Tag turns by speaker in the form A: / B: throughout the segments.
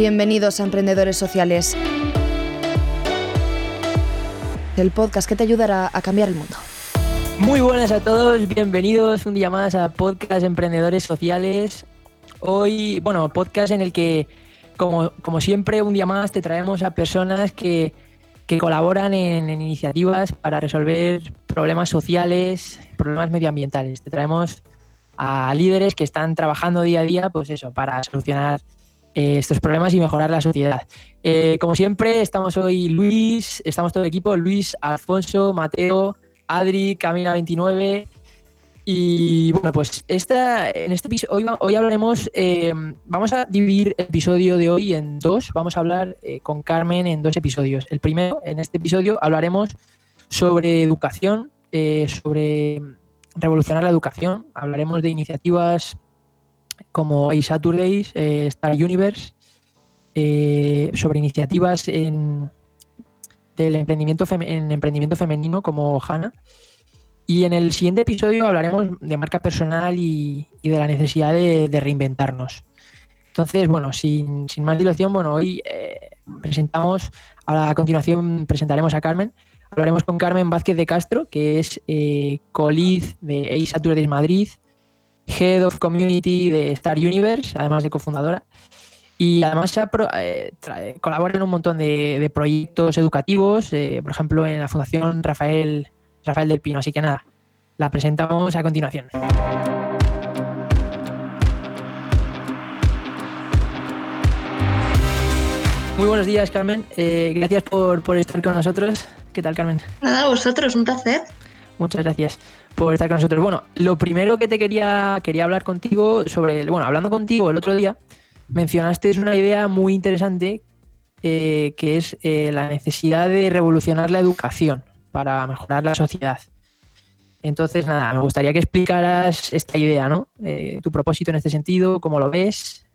A: Bienvenidos a Emprendedores Sociales, el podcast que te ayudará a cambiar el mundo.
B: Muy buenas a todos, bienvenidos un día más a Podcast Emprendedores Sociales. Hoy, bueno, podcast en el que, como, como siempre, un día más te traemos a personas que, que colaboran en, en, iniciativas para resolver problemas sociales, problemas medioambientales. Te traemos a líderes que están trabajando día a día, pues eso, para solucionar eh, estos problemas y mejorar la sociedad. Eh, como siempre, estamos hoy Luis, estamos todo el equipo, Luis, Alfonso, Mateo, Adri, Camila29. Y bueno, pues esta, en este hoy, hoy hablaremos, eh, vamos a dividir el episodio de hoy en dos. Vamos a hablar con Carmen en dos episodios. El primero, en este episodio, hablaremos sobre educación, sobre revolucionar la educación. Hablaremos de iniciativas como A-Saturdays, eh, Star Universe, eh, sobre iniciativas en, del emprendimiento, en emprendimiento femenino como HANA. Y en el siguiente episodio hablaremos de marca personal y, y de la necesidad de, reinventarnos. Entonces, bueno, sin, sin más dilación, bueno, hoy eh, presentamos, a continuación presentaremos a Carmen. Hablaremos con Carmen Vázquez de Castro, que es eh, coliz de A-Saturdays Madrid, Head of Community de Star Universe, además de cofundadora. Y además eh, colabora en un montón de, de proyectos educativos, eh, por ejemplo, en la Fundación Rafael, Rafael del Pino. Así que nada, la presentamos a continuación. Muy buenos días, Carmen. Eh, gracias por, por, estar con nosotros. ¿Qué tal, Carmen?
C: Nada, vosotros, un placer.
B: Muchas gracias por estar con nosotros. Bueno, lo primero que te quería, quería hablar contigo sobre, bueno, hablando contigo el otro día, mencionaste una idea muy interesante eh, que es eh, la necesidad de revolucionar la educación para mejorar la sociedad. Entonces, nada, me gustaría que explicaras esta idea, ¿no? Eh, tu propósito en este sentido, cómo lo ves.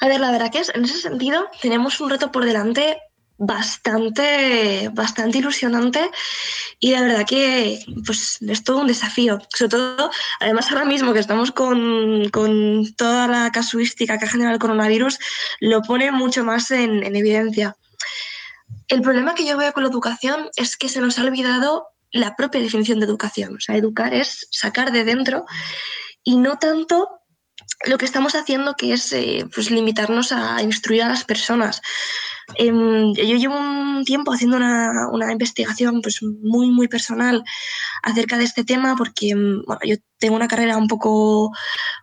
C: A ver, la verdad que es, en ese sentido tenemos un reto por delante bastante, bastante ilusionante y la verdad que pues, es todo un desafío. Sobre todo, además ahora mismo que estamos con, con toda la casuística que ha generado el coronavirus, lo pone mucho más en, en evidencia. El problema que yo veo con la educación es que se nos ha olvidado la propia definición de educación. O sea, educar es sacar de dentro y no tanto lo que estamos haciendo que es eh, pues limitarnos a instruir a las personas. Eh, yo llevo un tiempo haciendo una, una, investigación pues muy muy personal acerca de este tema porque bueno, yo tengo una carrera un poco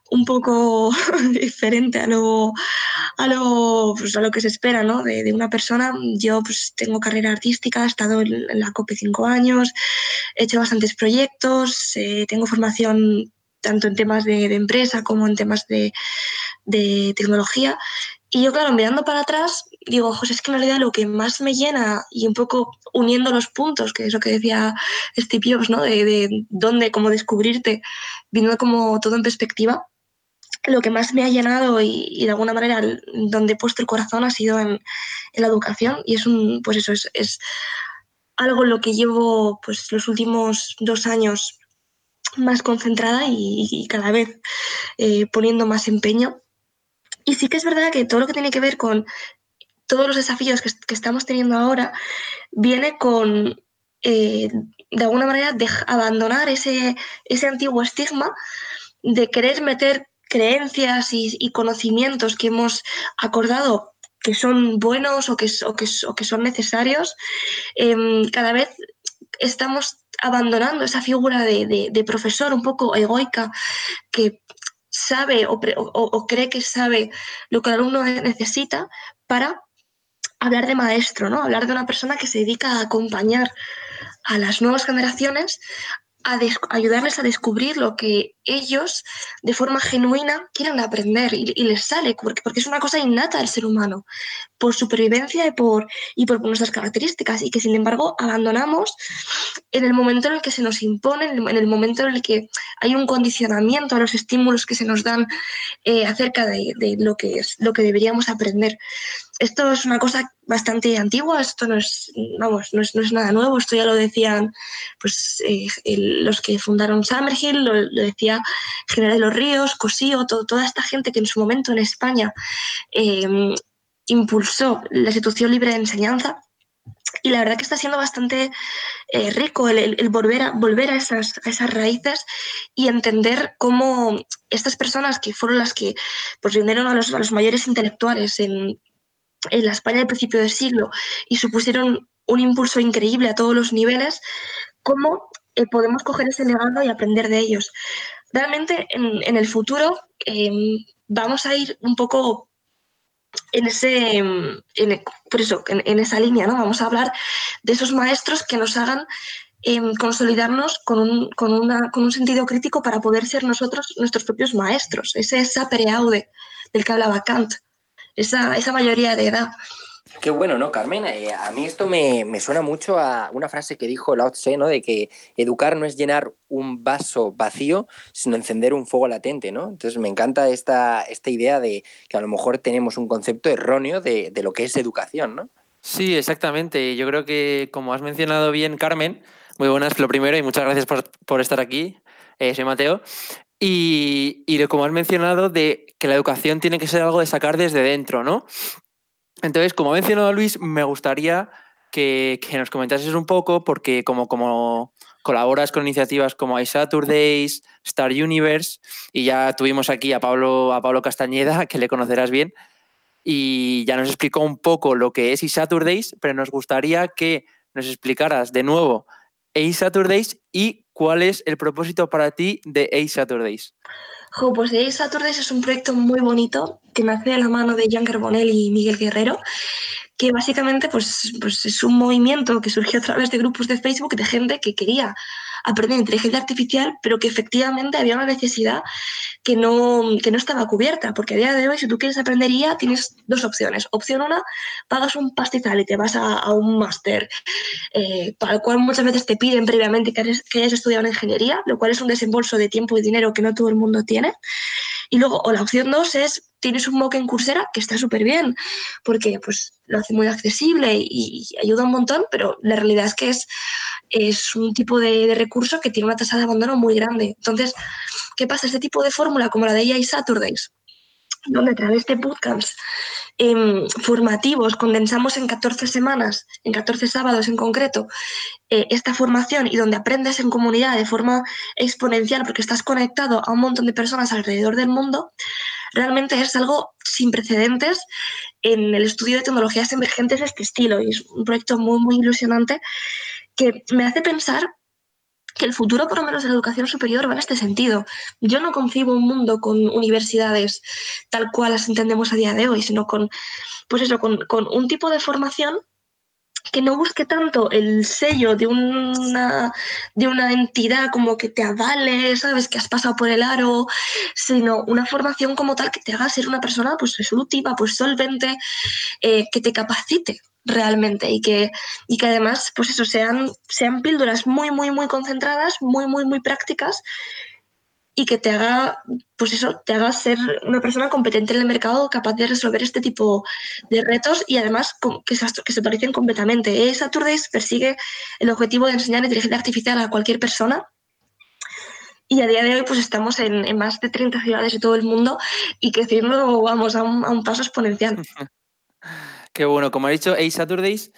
C: un poco diferente a lo a lo, pues, a lo que se espera ¿no? de, una persona. Yo pues tengo carrera artística, he estado en, en la COPE cinco años, he hecho bastantes proyectos, eh, tengo formación tanto en temas de, de empresa como en temas de, de, tecnología. Y yo, claro, mirando para atrás, digo, José, es que en realidad lo que más me llena y un poco uniendo los puntos, que es lo que decía Steve Jobs, ¿no? De, de dónde, cómo descubrirte, viendo como todo en perspectiva, lo que más me ha llenado y, y, de alguna manera donde he puesto el corazón ha sido en, en la educación y es un, pues eso, es, es algo en lo que llevo pues los últimos dos años más concentrada y, y cada vez eh, poniendo más empeño. Y sí que es verdad que todo lo que tiene que ver con todos los desafíos que, estamos teniendo ahora viene con, eh, de alguna manera, abandonar ese, ese antiguo estigma de querer meter creencias y, conocimientos que hemos acordado que son buenos o que, son necesarios, eh, cada vez estamos abandonando esa figura de, de, profesor un poco egoica que sabe o, cree que sabe lo que el alumno necesita para hablar de maestro, ¿no? Hablar de una persona que se dedica a acompañar a las nuevas generaciones a ayudarles a descubrir lo que ellos de forma genuina quieren aprender y, les sale, porque, porque es una cosa innata del ser humano, por supervivencia y por, y por nuestras características, y que sin embargo abandonamos en el momento en el que se nos impone, en el, en el momento en el que hay un condicionamiento a los estímulos que se nos dan eh, acerca de, de, lo, que es, lo que deberíamos aprender. Esto es una cosa bastante antigua, esto no es, vamos, no es, no es nada nuevo, esto ya lo decían pues, eh, los que fundaron Summerhill, lo, decía General de los Ríos, Cosío, toda esta gente que en su momento en España em, impulsó la institución libre de enseñanza. Y la verdad que está siendo bastante eh, rico el, volver, a, volver a, esas, esas raíces y entender cómo estas personas que fueron las que pues, reunieron a los, a los mayores intelectuales en, en la España del principio del siglo y supusieron un impulso increíble a todos los niveles, cómo eh, podemos coger ese legado y aprender de ellos. Realmente en, el futuro em, vamos a ir un poco en ese, en, por eso, en, esa línea, ¿no? Vamos a hablar de esos maestros que nos hagan em, consolidarnos con un, con, una, con un sentido crítico para poder ser nosotros nuestros propios maestros. Ese es sapere aude del que hablaba Kant esa, esa mayoría de edad.
D: Qué bueno, ¿no, Carmen? Eh, a mí esto me, suena mucho a una frase que dijo Lao Tse, ¿no? De que educar no es llenar un vaso vacío, sino encender un fuego latente, ¿no? Entonces me encanta esta, esta idea de que a lo mejor tenemos un concepto erróneo de, lo que es educación, ¿no?
E: Sí, exactamente. Yo creo que, como has mencionado bien, Carmen, muy buenas, lo primero, y muchas gracias por, estar aquí. Eh, soy Mateo. Y, y como has mencionado, de que la educación tiene que ser algo de sacar desde dentro, ¿no? Entonces, como ha mencionado Luis, me gustaría que, nos comentases un poco, porque como, colaboras con iniciativas como iSaturdays, Star Universe, y ya tuvimos aquí a Pablo, a Pablo Castañeda, que le conocerás bien, y ya nos explicó un poco lo que es iSaturdays, pero nos gustaría que nos explicaras de nuevo iSaturdays y cuál es el propósito para ti de iSaturdays.
C: Jo, pues The Saturdays es un proyecto muy bonito que nace de la mano de Jean Carbonell y Miguel Guerrero, que básicamente pues, pues es un movimiento que surgió a través de grupos de Facebook de gente que quería aprender inteligencia artificial, pero que efectivamente había una necesidad que no, que no estaba cubierta, porque a día de hoy si tú quieres aprender IA tienes dos opciones. Opción una, pagas un pastizal y te vas a, un máster, eh, para el cual muchas veces te piden previamente que, que hayas estudiado en ingeniería, lo cual es un desembolso de tiempo y dinero que no todo el mundo tiene. Y luego, o la opción dos es, tienes un MOOC en Coursera que está súper bien, porque pues lo hace muy accesible y, ayuda un montón, pero la realidad es que es, es un tipo de, recurso que tiene una tasa de abandono muy grande. Entonces, ¿qué pasa? Este tipo de fórmula, como la de AI Saturdays, donde a través de bootcamps em, formativos condensamos en 14 semanas, en 14 sábados en concreto, eh, esta formación y donde aprendes en comunidad de forma exponencial porque estás conectado a un montón de personas alrededor del mundo, realmente es algo sin precedentes en el estudio de tecnologías emergentes de este estilo. Y es un proyecto muy, muy ilusionante que me hace pensar que el futuro, por lo menos de la educación superior, va en este sentido. Yo no concibo un mundo con universidades tal cual las entendemos a día de hoy, sino con, pues eso, con, un tipo de formación que no busque tanto el sello de una, de una entidad como que te avale, sabes, que has pasado por el aro, sino una formación como tal que te haga ser una persona pues resolutiva, pues solvente, eh, que te capacite realmente y que, y que además, pues eso, sean, sean píldoras muy, muy, muy concentradas, muy, muy, muy prácticas y que te haga, pues eso, te haga ser una persona competente en el mercado, capaz de resolver este tipo de retos y además que se, que se parecen completamente. ¿eh? Saturdays persigue el objetivo de enseñar inteligencia artificial a cualquier persona y a día de hoy pues estamos en, en, más de 30 ciudades de todo el mundo y creciendo, vamos, a un, a un paso exponencial.
E: Que bueno, como ha dicho Ace Saturdays,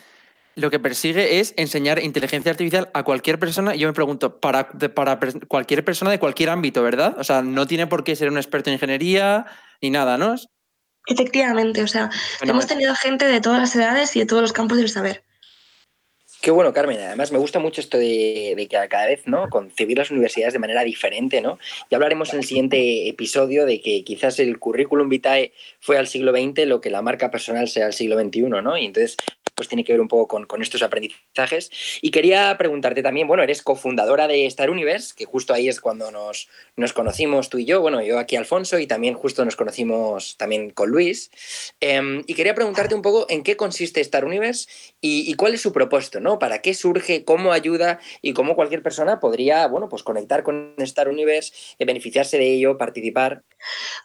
E: lo que persigue es enseñar inteligencia artificial a cualquier persona. Yo me pregunto, para, para cualquier persona de cualquier ámbito, ¿verdad? O sea, no tiene por qué ser un experto en ingeniería ni nada, ¿no?
C: Efectivamente, o sea, hemos tenido gente de todas las edades y de todos los campos del saber.
D: Qué bueno, Carmen. Además, me gusta mucho esto de, que cada vez, ¿no? Concebir las universidades de manera diferente, ¿no? Ya hablaremos en el siguiente episodio de que quizás el currículum vitae fue al siglo XX lo que la marca personal sea al siglo XXI, ¿no? Y entonces, pues tiene que ver un poco con, estos aprendizajes. Y quería preguntarte también, bueno, eres cofundadora de Star Universe, que justo ahí es cuando nos, nos conocimos tú y yo, bueno, yo aquí Alfonso y también justo nos conocimos también con Luis. Eh, y quería preguntarte un poco en qué consiste Star Universe y, cuál es su propósito, ¿no? ¿Para qué surge, cómo ayuda y cómo cualquier persona podría, bueno, pues conectar con Star Universe, eh, beneficiarse de ello, participar?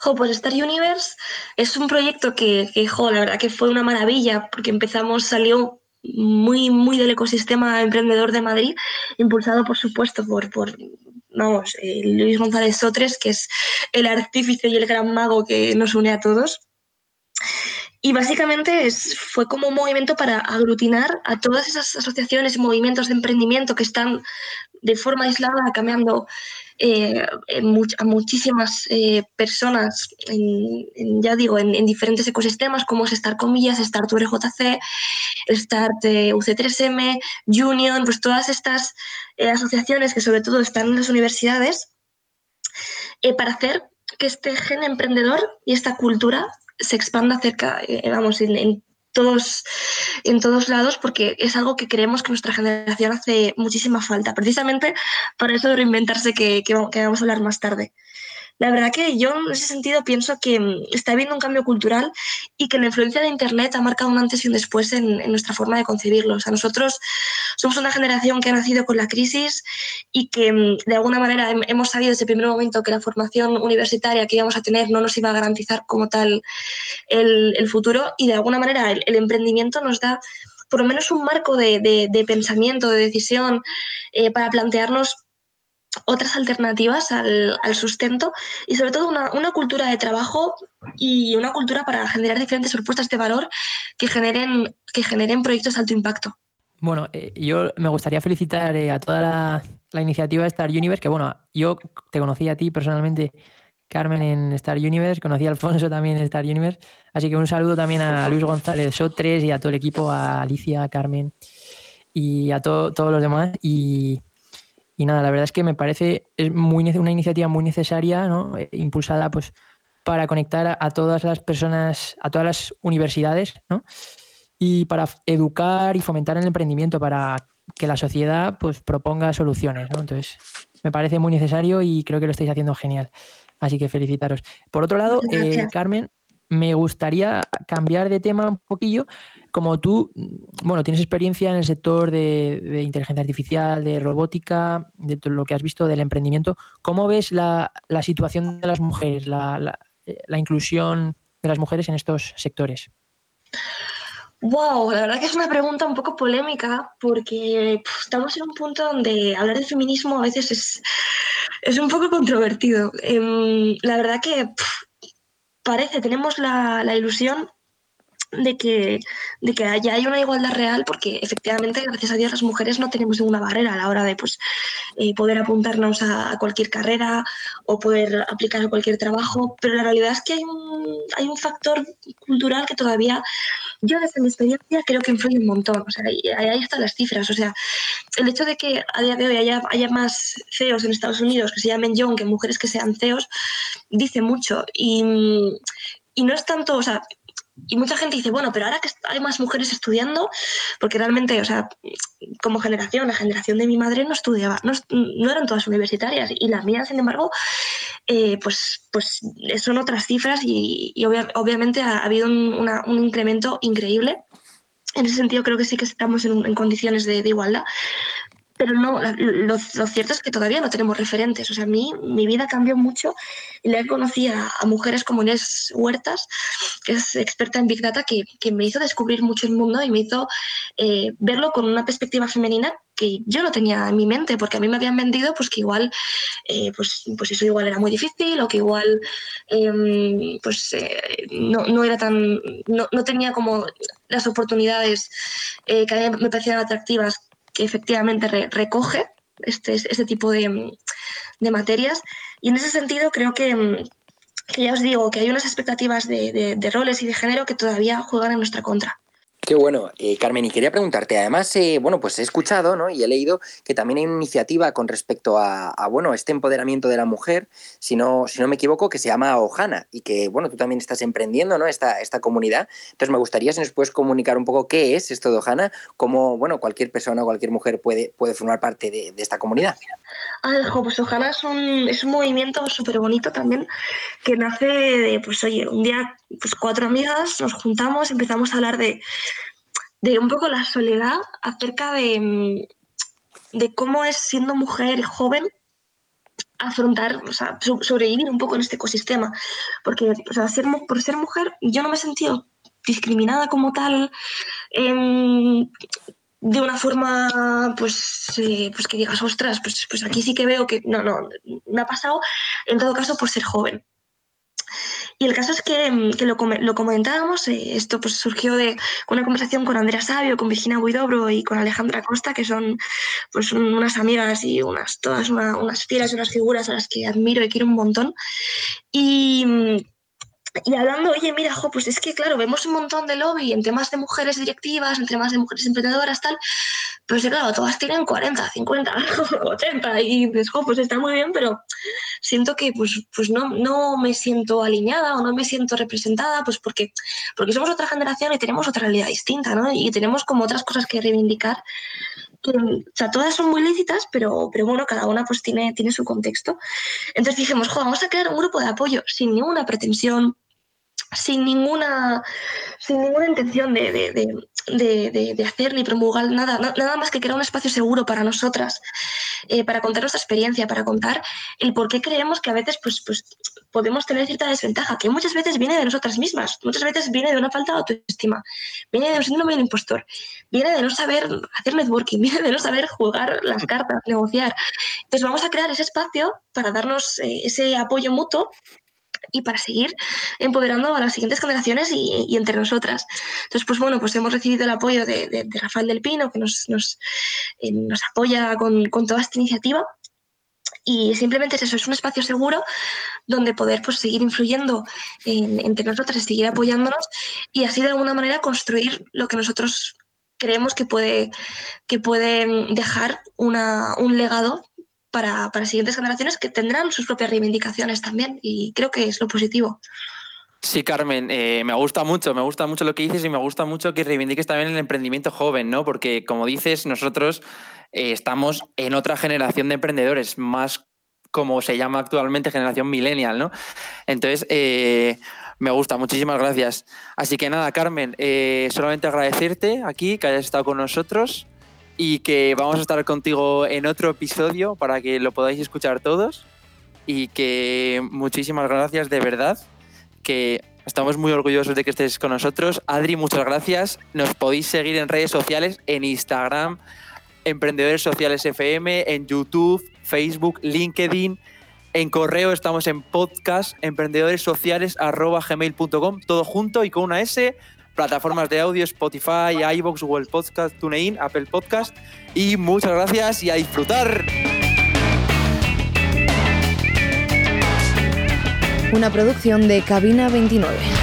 C: Jo, pues Star Universe es un proyecto que, que jo, la verdad que fue una maravilla porque empezamos, muy, muy del ecosistema emprendedor de Madrid, impulsado por supuesto por, por vamos, eh, Luis González Sotres, que es el artífice y el gran mago que nos une a todos. Y básicamente es, fue como un movimiento para aglutinar a todas esas asociaciones y movimientos de emprendimiento que están de forma aislada cambiando eh, a muchísimas eh, personas, en, ya digo, en, en, diferentes ecosistemas como es Start Comillas, Start URJC, Start eh, UC3M, Union, pues todas estas eh, asociaciones que sobre todo están en las universidades, para hacer que este gen emprendedor y esta cultura se expanda cerca, vamos, en, en todos lados, porque es algo que creemos que nuestra generación hace muchísima falta, precisamente para eso de reinventarse que, que, vamos a hablar más tarde. La verdad que yo en ese sentido pienso que está habiendo un cambio cultural y que la influencia de Internet ha marcado un antes y un después en, en, nuestra forma de concebirlo. O sea, nosotros somos una generación que ha nacido con la crisis y que de alguna manera hemos sabido desde el primer momento que la formación universitaria que íbamos a tener no nos iba a garantizar como tal el, futuro y de alguna manera el, emprendimiento nos da por lo menos un marco de, pensamiento, de decisión, eh, para plantearnos otras alternativas al, al, sustento y sobre todo una, una, cultura de trabajo y una cultura para generar diferentes propuestas de valor que generen, que generen proyectos de alto impacto.
B: Bueno, eh, yo me gustaría felicitar eh, a toda la, iniciativa de Star Universe, que bueno, yo te conocí a ti personalmente, Carmen, en Star Universe, conocí a Alfonso también en Star Universe, así que un saludo también a Luis González Sotres y a todo el equipo, a Alicia, a Carmen y a to todos los demás. Y, y nada, la verdad es que me parece es muy, una iniciativa muy necesaria, ¿no? Eh, impulsada pues, para conectar a, a, todas las personas, a todas las universidades, ¿no? Y para educar y fomentar el emprendimiento, para que la sociedad pues, proponga soluciones. ¿no? Entonces, me parece muy necesario y creo que lo estáis haciendo genial. Así que felicitaros. Por otro lado, eh, Carmen, me gustaría cambiar de tema un poquillo. Como tú, bueno, tienes experiencia en el sector de, de, inteligencia artificial, de robótica, de todo lo que has visto del emprendimiento, ¿cómo ves la, la situación de las mujeres, la, la, la, inclusión de las mujeres en estos sectores?
C: Wow, la verdad que es una pregunta un poco polémica porque estamos en un punto donde hablar de feminismo a veces es, es un poco controvertido. Eh, la verdad que parece, tenemos la, la ilusión de que, de que haya hay una igualdad real, porque efectivamente, gracias a Dios, las mujeres no tenemos ninguna barrera a la hora de pues, eh, poder apuntarnos a, cualquier carrera o poder aplicar a cualquier trabajo, pero la realidad es que hay un, hay un factor cultural que todavía, yo desde mi experiencia, creo que influye un montón. O sea, ahí, ahí están las cifras. O sea, el hecho de que a día de hoy haya, haya más CEOs en Estados Unidos que se llamen Young que mujeres que sean CEOs, dice mucho. Y, y no es tanto, o sea, y mucha gente dice, bueno, pero ahora que hay más mujeres estudiando, porque realmente, o sea, como generación, la generación de mi madre no estudiaba, no, no eran todas universitarias y las mías, sin embargo, eh, pues, pues son otras cifras y, y obvia, obviamente ha, ha habido un, un, incremento increíble. En ese sentido creo que sí que estamos en, en condiciones de igualdad, pero no, lo, lo, cierto es que todavía no tenemos referentes. O sea, a mí, mi vida cambió mucho y le conocí a, mujeres como Inés Huertas, que es experta en Big Data, que, que me hizo descubrir mucho el mundo y me hizo eh, verlo con una perspectiva femenina que yo no tenía en mi mente, porque a mí me habían vendido pues que igual, eh, pues, pues eso igual era muy difícil o que igual eh, pues eh, no, no, era tan, no, no, tenía como las oportunidades que me parecían atractivas que efectivamente re recoge este, este tipo de, de, materias. Y en ese sentido creo que, que, ya os digo que hay unas expectativas de, roles y de género que todavía juegan en nuestra contra.
D: Qué bueno, eh, Carmen, y quería preguntarte, además, eh, bueno, pues he escuchado ¿no? y he leído que también hay una iniciativa con respecto a, bueno, este empoderamiento de la mujer, si no, si no me equivoco, que se llama Ojana y que, bueno, tú también estás emprendiendo ¿no? esta, esta comunidad. Entonces, me gustaría si nos puedes comunicar un poco qué es esto de Ojana, cómo, bueno, cualquier persona cualquier mujer puede, puede formar parte de, esta comunidad.
C: Ah, pues Ojana es un, es un movimiento súper bonito también que nace de, pues oye, un día, pues cuatro amigas nos juntamos, empezamos a hablar de de un poco la soledad acerca de, de cómo es siendo mujer joven afrontar, o sea, sobrevivir un poco en este ecosistema. Porque, o sea, por ser mujer, yo no me he sentido discriminada como tal, em, de una forma, pues, eh, pues que digas, ostras, pues, pues aquí sí que veo que no, no, me ha pasado, en todo caso, por ser joven. Y el caso es que, mm, lo, comentábamos, eh, esto pues surgió de una conversación con Andrea Sabio, con Virginia Huidobro y con Alejandra Costa, que son pues unas amigas y unas, todas unas fieras y unas figuras a las que admiro y quiero un montón. Y mm, y hablando, oye, mira, jo, pues es que, claro, vemos un montón de lobby en temas de mujeres directivas, en temas de mujeres emprendedoras, tal, pero sí, claro, todas tienen 40, 50, 80, y jo, pues está muy bien, pero siento que pues, pues no, no me siento alineada o no me siento representada, pues porque, porque somos otra generación y tenemos otra realidad distinta, ¿no? Y tenemos como otras cosas que reivindicar. o sea, todas son muy lícitas, pero, pero bueno, cada una pues tiene, tiene su contexto. Entonces dijimos, jo, vamos a crear un grupo de apoyo sin ninguna pretensión, sin ninguna, sin ninguna intención de, de, de, hacer ni promulgar nada, nada más que crear un espacio seguro para nosotras, eh, para contar nuestra experiencia, para contar el por qué creemos que a veces pues, pues, podemos tener cierta desventaja, que muchas veces viene de nosotras mismas, muchas veces viene de una falta de autoestima, viene de un síndrome del impostor, viene de no saber hacer networking, viene de no saber jugar las cartas, negociar. Entonces vamos a crear ese espacio para darnos eh, ese apoyo mutuo y para seguir empoderando a las siguientes generaciones y, entre nosotras. Entonces, pues bueno, pues hemos recibido el apoyo de, Rafael del Pino, que nos, nos, eh, nos apoya con, con, toda esta iniciativa. Y simplemente es eso, es un espacio seguro donde poder pues, seguir influyendo entre nosotras seguir apoyándonos y así de alguna manera construir lo que nosotros creemos que puede, que puede dejar una, un legado para, para siguientes generaciones que tendrán sus propias reivindicaciones también y creo que es lo positivo.
E: Sí, Carmen, eh, me gusta mucho, me gusta mucho lo que dices y me gusta mucho que reivindiques también el emprendimiento joven, ¿no? Porque, como dices, nosotros eh, estamos en otra generación de emprendedores, más como se llama actualmente generación millennial, ¿no? Entonces, eh, me gusta, muchísimas gracias. Así que nada, Carmen, solamente agradecerte aquí que hayas estado con nosotros y que vamos a estar contigo en otro episodio para que lo podáis escuchar todos y que muchísimas gracias de verdad, que estamos muy orgullosos de que estés con nosotros. Adri, muchas gracias. Nos podéis seguir en redes sociales, en Instagram, Emprendedores Sociales FM, en YouTube, Facebook, LinkedIn. En correo estamos en podcast emprendedoresociales.gmail.com, todo junto y con una S plataformas de audio, Spotify, iVoox, Google Podcast, TuneIn, Apple Podcast. Y muchas gracias y a disfrutar.
A: Una producción de Cabina 29.